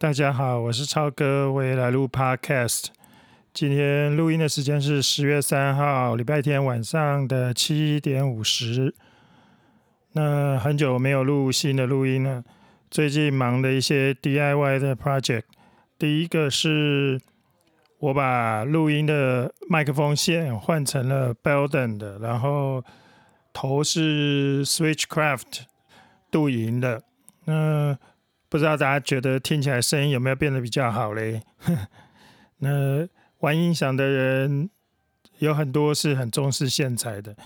大家好，我是超哥，我也来录 Podcast。今天录音的时间是十月三号，礼拜天晚上的七点五十。那很久没有录新的录音了，最近忙的一些 DIY 的 project。第一个是我把录音的麦克风线换成了 Belden 的，然后头是 Switchcraft 镀银的。那不知道大家觉得听起来声音有没有变得比较好嘞？那玩音响的人有很多是很重视线材的，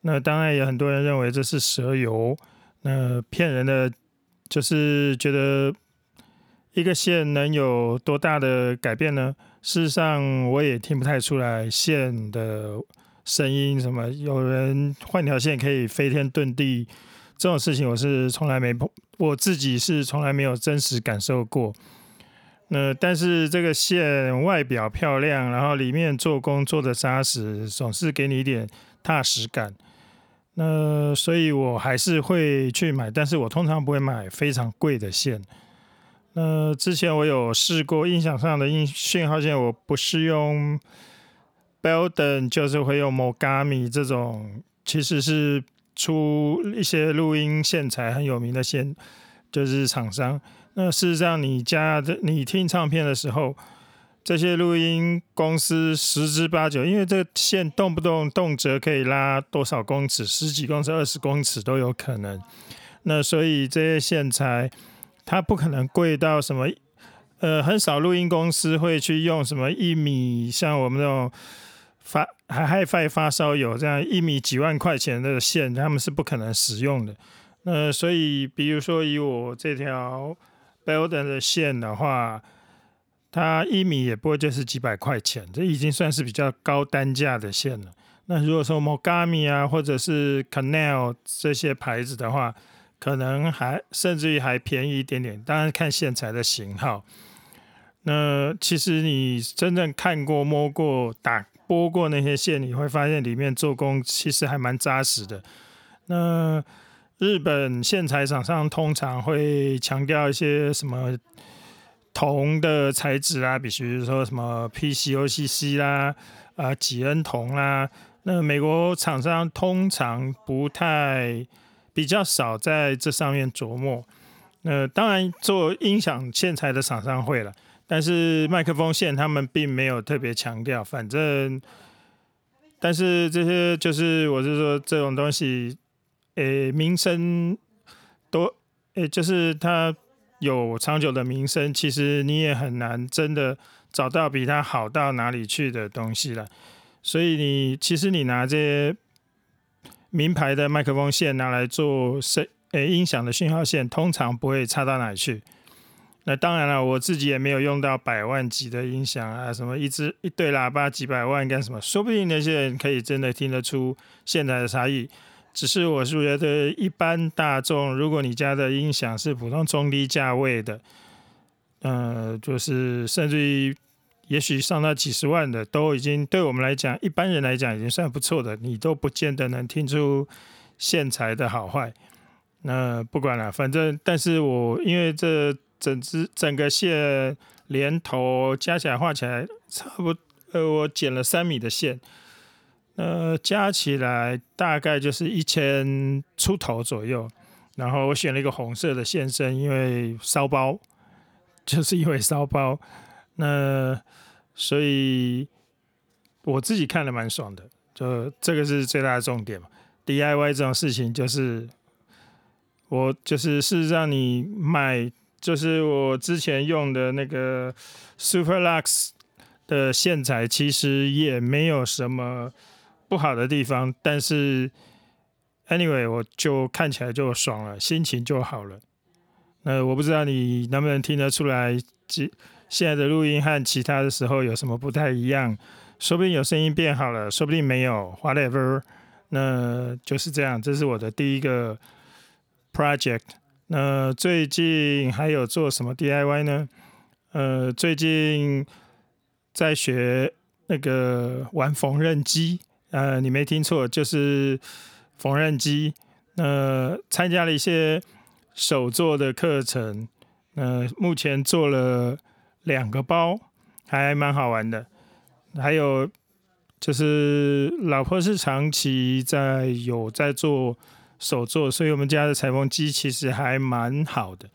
那当然也很多人认为这是蛇油，那骗人的就是觉得一个线能有多大的改变呢？事实上我也听不太出来线的声音，什么有人换条线可以飞天遁地。这种事情我是从来没碰，我自己是从来没有真实感受过。那但是这个线外表漂亮，然后里面做工做的扎实，总是给你一点踏实感。那所以我还是会去买，但是我通常不会买非常贵的线。那之前我有试过音响上的音讯号线，我不是用 Belden，就是会用 Mogami 这种，其实是。出一些录音线材很有名的线，就是厂商。那事实上，你家的你听唱片的时候，这些录音公司十之八九，因为这线动不动动辄可以拉多少公尺，十几公尺、二十公尺都有可能。那所以这些线材，它不可能贵到什么，呃，很少录音公司会去用什么一米，像我们这种。发还 HiFi 发烧友这样一米几万块钱的线，他们是不可能使用的。那所以，比如说以我这条 Belden 的线的话，它一米也不会就是几百块钱，这已经算是比较高单价的线了。那如果说 Mogami 啊，或者是 Canal 这些牌子的话，可能还甚至于还便宜一点点。当然看线材的型号。那其实你真正看过、摸过、打。拨过那些线，你会发现里面做工其实还蛮扎实的。那日本线材厂商通常会强调一些什么铜的材质啊，比如说什么 PCOCC 啦、啊几恩铜啦。那美国厂商通常不太比较少在这上面琢磨。那当然做音响线材的厂商会了。但是麦克风线他们并没有特别强调，反正，但是这些就是我是说这种东西，诶，名声都，诶，就是它有长久的名声，其实你也很难真的找到比它好到哪里去的东西了。所以你其实你拿这些名牌的麦克风线拿来做声，诶，音响的讯号线，通常不会差到哪里去。那当然了，我自己也没有用到百万级的音响啊，什么一支一对喇叭几百万干什么？说不定那些人可以真的听得出现在的差异。只是我是觉得一般大众，如果你家的音响是普通中低价位的，呃，就是甚至于也许上到几十万的，都已经对我们来讲，一般人来讲已经算不错的，你都不见得能听出线材的好坏。那不管了，反正但是我因为这。整只整个线连头加起来画起来差不多，呃，我剪了三米的线，呃，加起来大概就是一千出头左右。然后我选了一个红色的线身，因为骚包，就是因为骚包。那所以我自己看了蛮爽的，就这个是最大的重点嘛。DIY 这种事情就是我就是事实上你买。就是我之前用的那个 Superlux 的线材，其实也没有什么不好的地方，但是 anyway 我就看起来就爽了，心情就好了。那我不知道你能不能听得出来，现现在的录音和其他的时候有什么不太一样？说不定有声音变好了，说不定没有，whatever。那就是这样，这是我的第一个 project。那最近还有做什么 DIY 呢？呃，最近在学那个玩缝纫机，呃，你没听错，就是缝纫机。呃，参加了一些手做的课程。呃，目前做了两个包，还蛮好玩的。还有就是老婆是长期在有在做手作，所以我们家的裁缝机其实还蛮好的。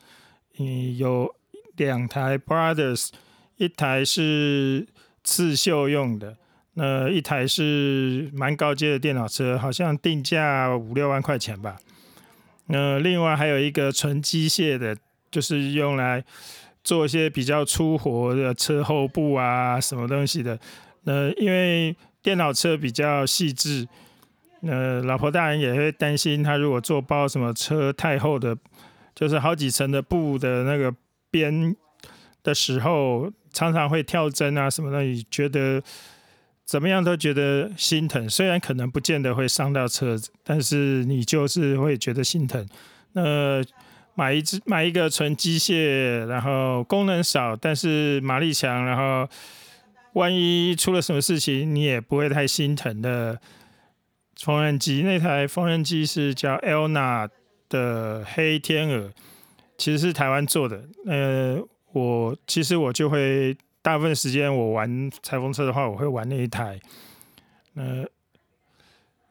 嗯，有两台 Brothers，一台是刺绣用的，那一台是蛮高阶的电脑车，好像定价五六万块钱吧。那另外还有一个纯机械的，就是用来做一些比较粗活的车后部啊，什么东西的。那因为电脑车比较细致，那老婆大人也会担心，他如果做包什么车太厚的，就是好几层的布的那个边的时候，常常会跳针啊什么的，觉得怎么样都觉得心疼。虽然可能不见得会伤到车子，但是你就是会觉得心疼。那买一只买一个纯机械，然后功能少，但是马力强，然后。万一出了什么事情，你也不会太心疼的。缝纫机那台缝纫机是叫 Elna 的黑天鹅，其实是台湾做的。呃，我其实我就会大部分时间我玩裁缝车的话，我会玩那一台。呃，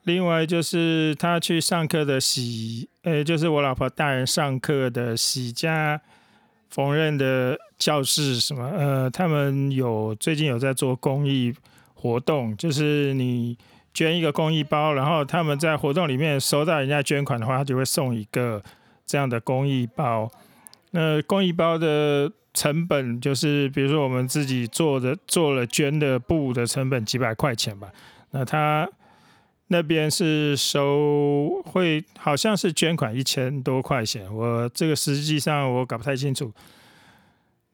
另外就是他去上课的洗，呃，就是我老婆大人上课的洗家。缝纫的教室什么？呃，他们有最近有在做公益活动，就是你捐一个公益包，然后他们在活动里面收到人家捐款的话，他就会送一个这样的公益包。那公益包的成本就是，比如说我们自己做的做了捐的布的成本几百块钱吧。那他。那边是收会，好像是捐款一千多块钱，我这个实际上我搞不太清楚。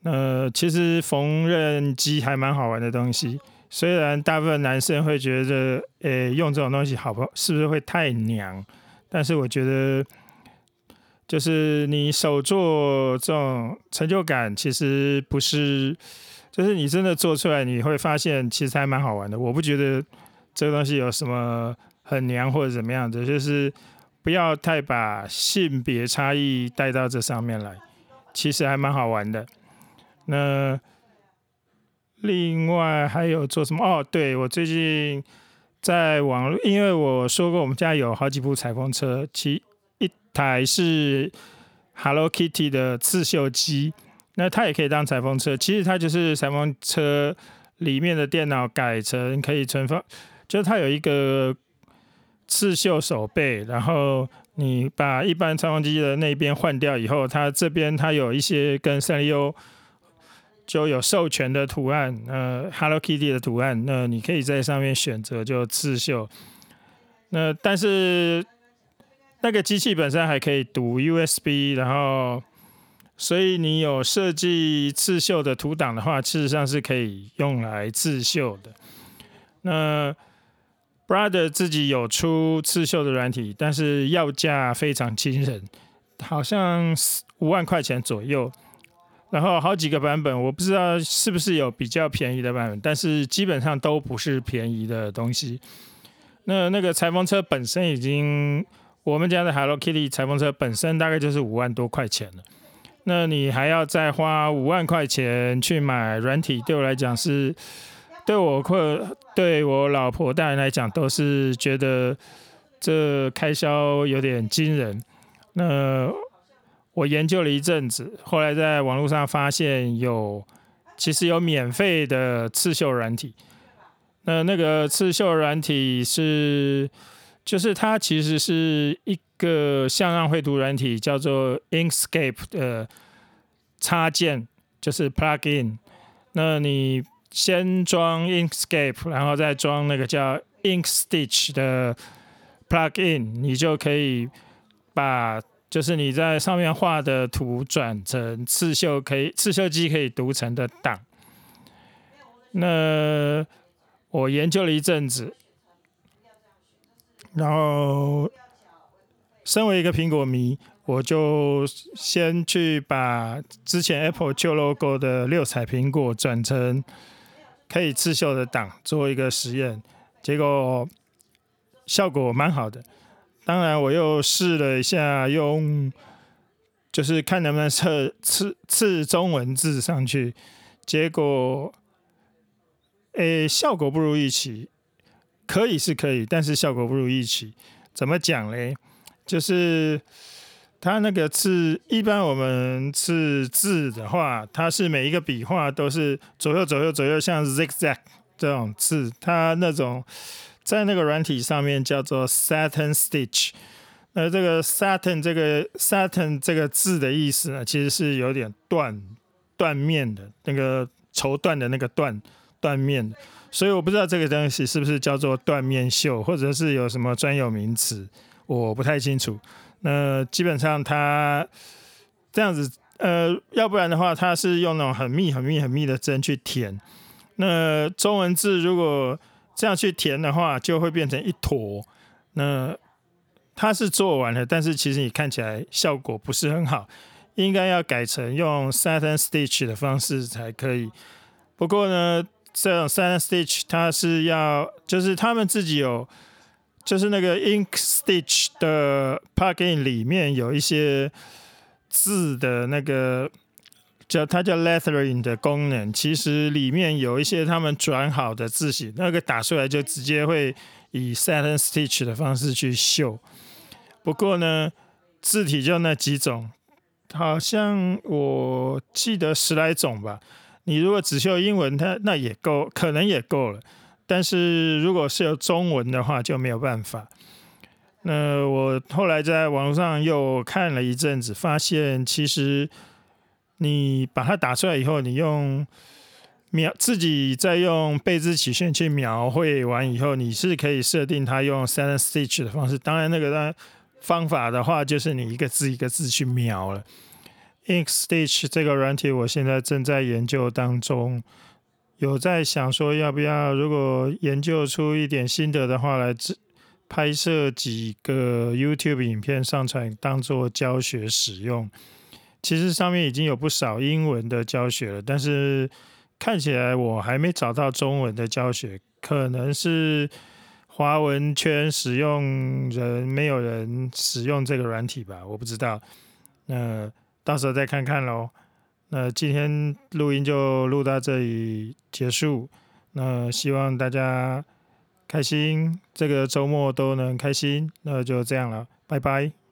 呃，其实缝纫机还蛮好玩的东西，虽然大部分男生会觉得，诶，用这种东西好不，是不是会太娘？但是我觉得，就是你手做这种成就感，其实不是，就是你真的做出来，你会发现其实还蛮好玩的。我不觉得。这个东西有什么很娘或者怎么样的？就是不要太把性别差异带到这上面来，其实还蛮好玩的。那另外还有做什么？哦，对我最近在网络，因为我说过我们家有好几部裁缝车，其一台是 Hello Kitty 的刺绣机，那它也可以当裁缝车。其实它就是裁缝车里面的电脑改成可以存放。就是它有一个刺绣手背，然后你把一般裁缝机的那边换掉以后，它这边它有一些跟三丽鸥就有授权的图案，呃，Hello Kitty 的图案，那你可以在上面选择就刺绣。那但是那个机器本身还可以读 USB，然后所以你有设计刺绣的图档的话，事实上是可以用来刺绣的。那 Brother 自己有出刺绣的软体，但是要价非常惊人，好像五万块钱左右。然后好几个版本，我不知道是不是有比较便宜的版本，但是基本上都不是便宜的东西。那那个裁缝车本身已经，我们家的 Hello Kitty 裁缝车本身大概就是五万多块钱了。那你还要再花五万块钱去买软体，对我来讲是。对我或对我老婆大人来讲，都是觉得这开销有点惊人。那我研究了一阵子，后来在网络上发现有其实有免费的刺绣软体。那那个刺绣软体是，就是它其实是一个向量绘图软体，叫做 Inkscape 的插件，就是 Plugin。那你先装 Inkscape，然后再装那个叫 Inkstitch 的 plugin，你就可以把就是你在上面画的图转成刺绣可以刺绣机可以读成的档。那我研究了一阵子，然后身为一个苹果迷，我就先去把之前 Apple 旧 logo 的六彩苹果转成。可以刺绣的档做一个实验，结果效果蛮好的。当然，我又试了一下用，就是看能不能测刺刺中文字上去，结果，诶，效果不如预期。可以是可以，但是效果不如预期。怎么讲嘞？就是它那个刺，一般我们刺字的话，它是每一个笔画都是左右左右左右，像 zigzag 这种字，它那种在那个软体上面叫做 Satin Stitch。那这个 Satin 这个 Satin 这个字的意思呢，其实是有点断断面的那个绸缎的那个断断面，所以我不知道这个东西是不是叫做缎面绣，或者是有什么专有名词，我不太清楚。那基本上它这样子，呃，要不然的话，它是用那种很密、很密、很密的针去填。那中文字如果这样去填的话，就会变成一坨。那它是做完了，但是其实你看起来效果不是很好，应该要改成用 satin stitch 的方式才可以。不过呢，这种 satin stitch 它是要，就是他们自己有，就是那个 ink stitch 的 plugin 里面有一些字的那个叫它叫 lettering 的功能，其实里面有一些他们转好的字型，那个打出来就直接会以 satin stitch 的方式去绣。不过呢，字体就那几种，好像我记得十来种吧。你如果只绣英文，它那也够，可能也够了。但是如果是有中文的话，就没有办法。那我后来在网络上又看了一阵子，发现其实你把它打出来以后，你用描自己再用贝兹曲线去描绘完以后，你是可以设定它用 s e n stitch 的方式。当然那个呢。方法的话，就是你一个字一个字去描了。Ink Stitch 这个软体，我现在正在研究当中，有在想说要不要，如果研究出一点心得的话，来拍摄几个 YouTube 影片上传，当做教学使用。其实上面已经有不少英文的教学了，但是看起来我还没找到中文的教学，可能是。华文圈使用人没有人使用这个软体吧？我不知道，那到时候再看看喽。那今天录音就录到这里结束。那希望大家开心，这个周末都能开心。那就这样了，拜拜。